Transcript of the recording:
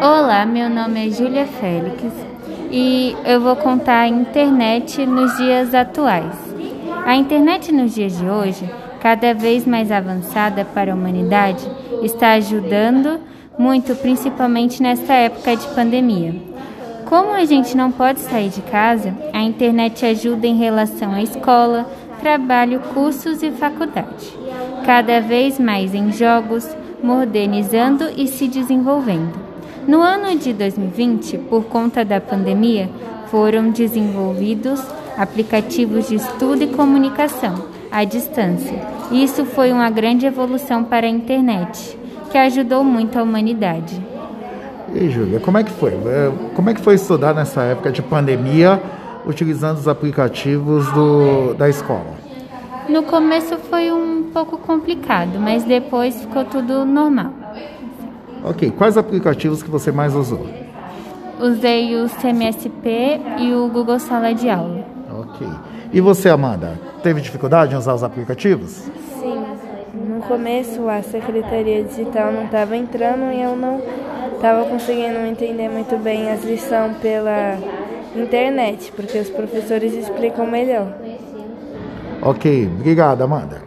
Olá, meu nome é Júlia Félix e eu vou contar a internet nos dias atuais. A internet nos dias de hoje, cada vez mais avançada para a humanidade, está ajudando muito, principalmente nesta época de pandemia. Como a gente não pode sair de casa, a internet ajuda em relação à escola, trabalho, cursos e faculdade. Cada vez mais em jogos, modernizando e se desenvolvendo. No ano de 2020, por conta da pandemia, foram desenvolvidos aplicativos de estudo e comunicação à distância. Isso foi uma grande evolução para a internet, que ajudou muito a humanidade. E Júlia, como é que foi? É, como é que foi estudar nessa época de pandemia utilizando os aplicativos do, da escola? No começo foi um pouco complicado, mas depois ficou tudo normal. Ok, quais aplicativos que você mais usou? Usei o CMSP e o Google Sala de Aula. Ok. E você, Amanda, teve dificuldade em usar os aplicativos? Sim. No começo a secretaria digital não estava entrando e eu não estava conseguindo entender muito bem as lições pela internet, porque os professores explicam melhor. Ok, obrigado, Amanda.